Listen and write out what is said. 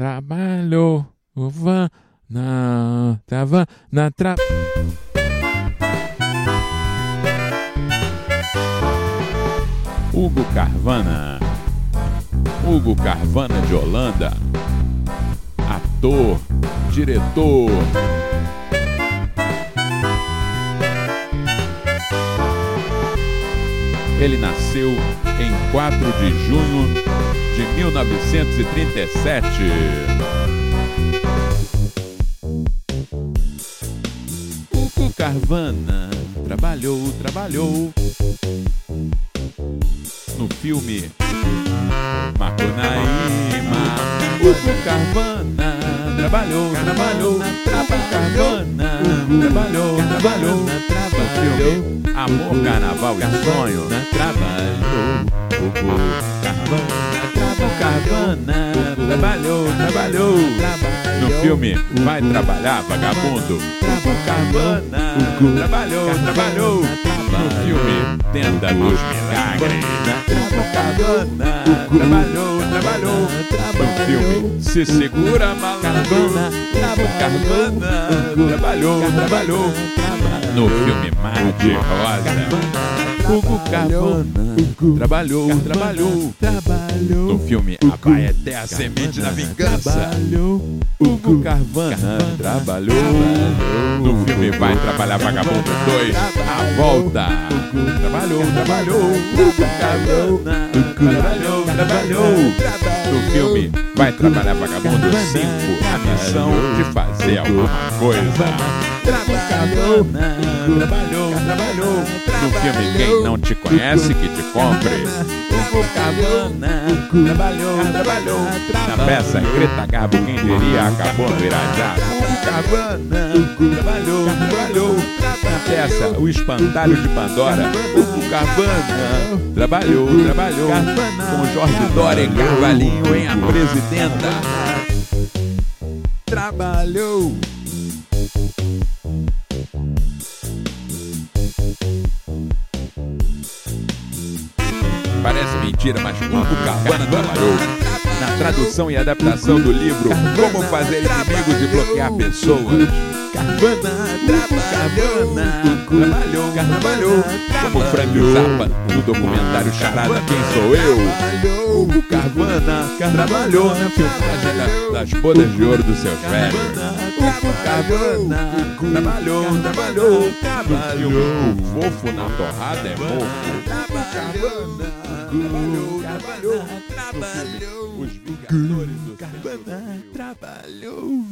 trabalhou, Vana, tava na tra... Hugo Carvana. Hugo Carvana de Holanda. Ator, diretor. Ele nasceu em 4 de junho 1937. Hugo Carvana trabalhou, trabalhou no filme Macunaíma. Hugo Carvana trabalhou, trabalhou, Carvana trabalhou, trabalhou filme Amor, Carnaval e Sonho. Trabalhou, Hugo Carvana, Carvana trabalhou, trabalhou. No filme Vai Trabalhar, Vagabundo. Carvana trabalhou, trabalhou. No filme Tenda dos Milagres. Copacabana trabalhou, trabalhou. No filme Se Segura Malandro. Copacabana trabalhou, trabalhou. No filme Mar de Rosa. Hugo Carvana trabalhou, trabalhou, trabalhou. No filme A Vai até a Semente da Vingança. Hugo Carvana trabalhou. No filme Vai Trabalhar Vagabundo 2 A Volta. Trabalhou, trabalhou, Hugo Carvana trabalhou, trabalhou no filme Vai Trabalhar Vagabundo 5 A Missão de Fazer Alguma Coisa. Trabalhou, trabalhou, trabalhou no filme Quem Não Te Conhece Que Te Compre. Trabalhou, trabalhou na peça Greta Garbo, quem diria, acabou no Irajá. Trabalhou peça O Espantalho de Pandora. Copacabana trabalhou, trabalhou com Jorge Dória e Carvalhinho em A Presidenta. Trabalhou. Parece mentira, mas Hugo Carvana trabalhou na tradução e adaptação do livro Como Fazer Inimigos e Bloquear Pessoas. Carvana trabalhou, trabalhou, trabalhou como Frank Zappa no documentário Charada Quem Sou Eu. Carvana trabalhou na filmagem das bodas de ouro dos seus velhos. Hugo Carvana trabalhou, trabalhou, trabalhou. O fofo na torrada é mofo. Carvana trabalhou, trabalhou, trabalhou. Os Vingadores do Carvana trabalhou.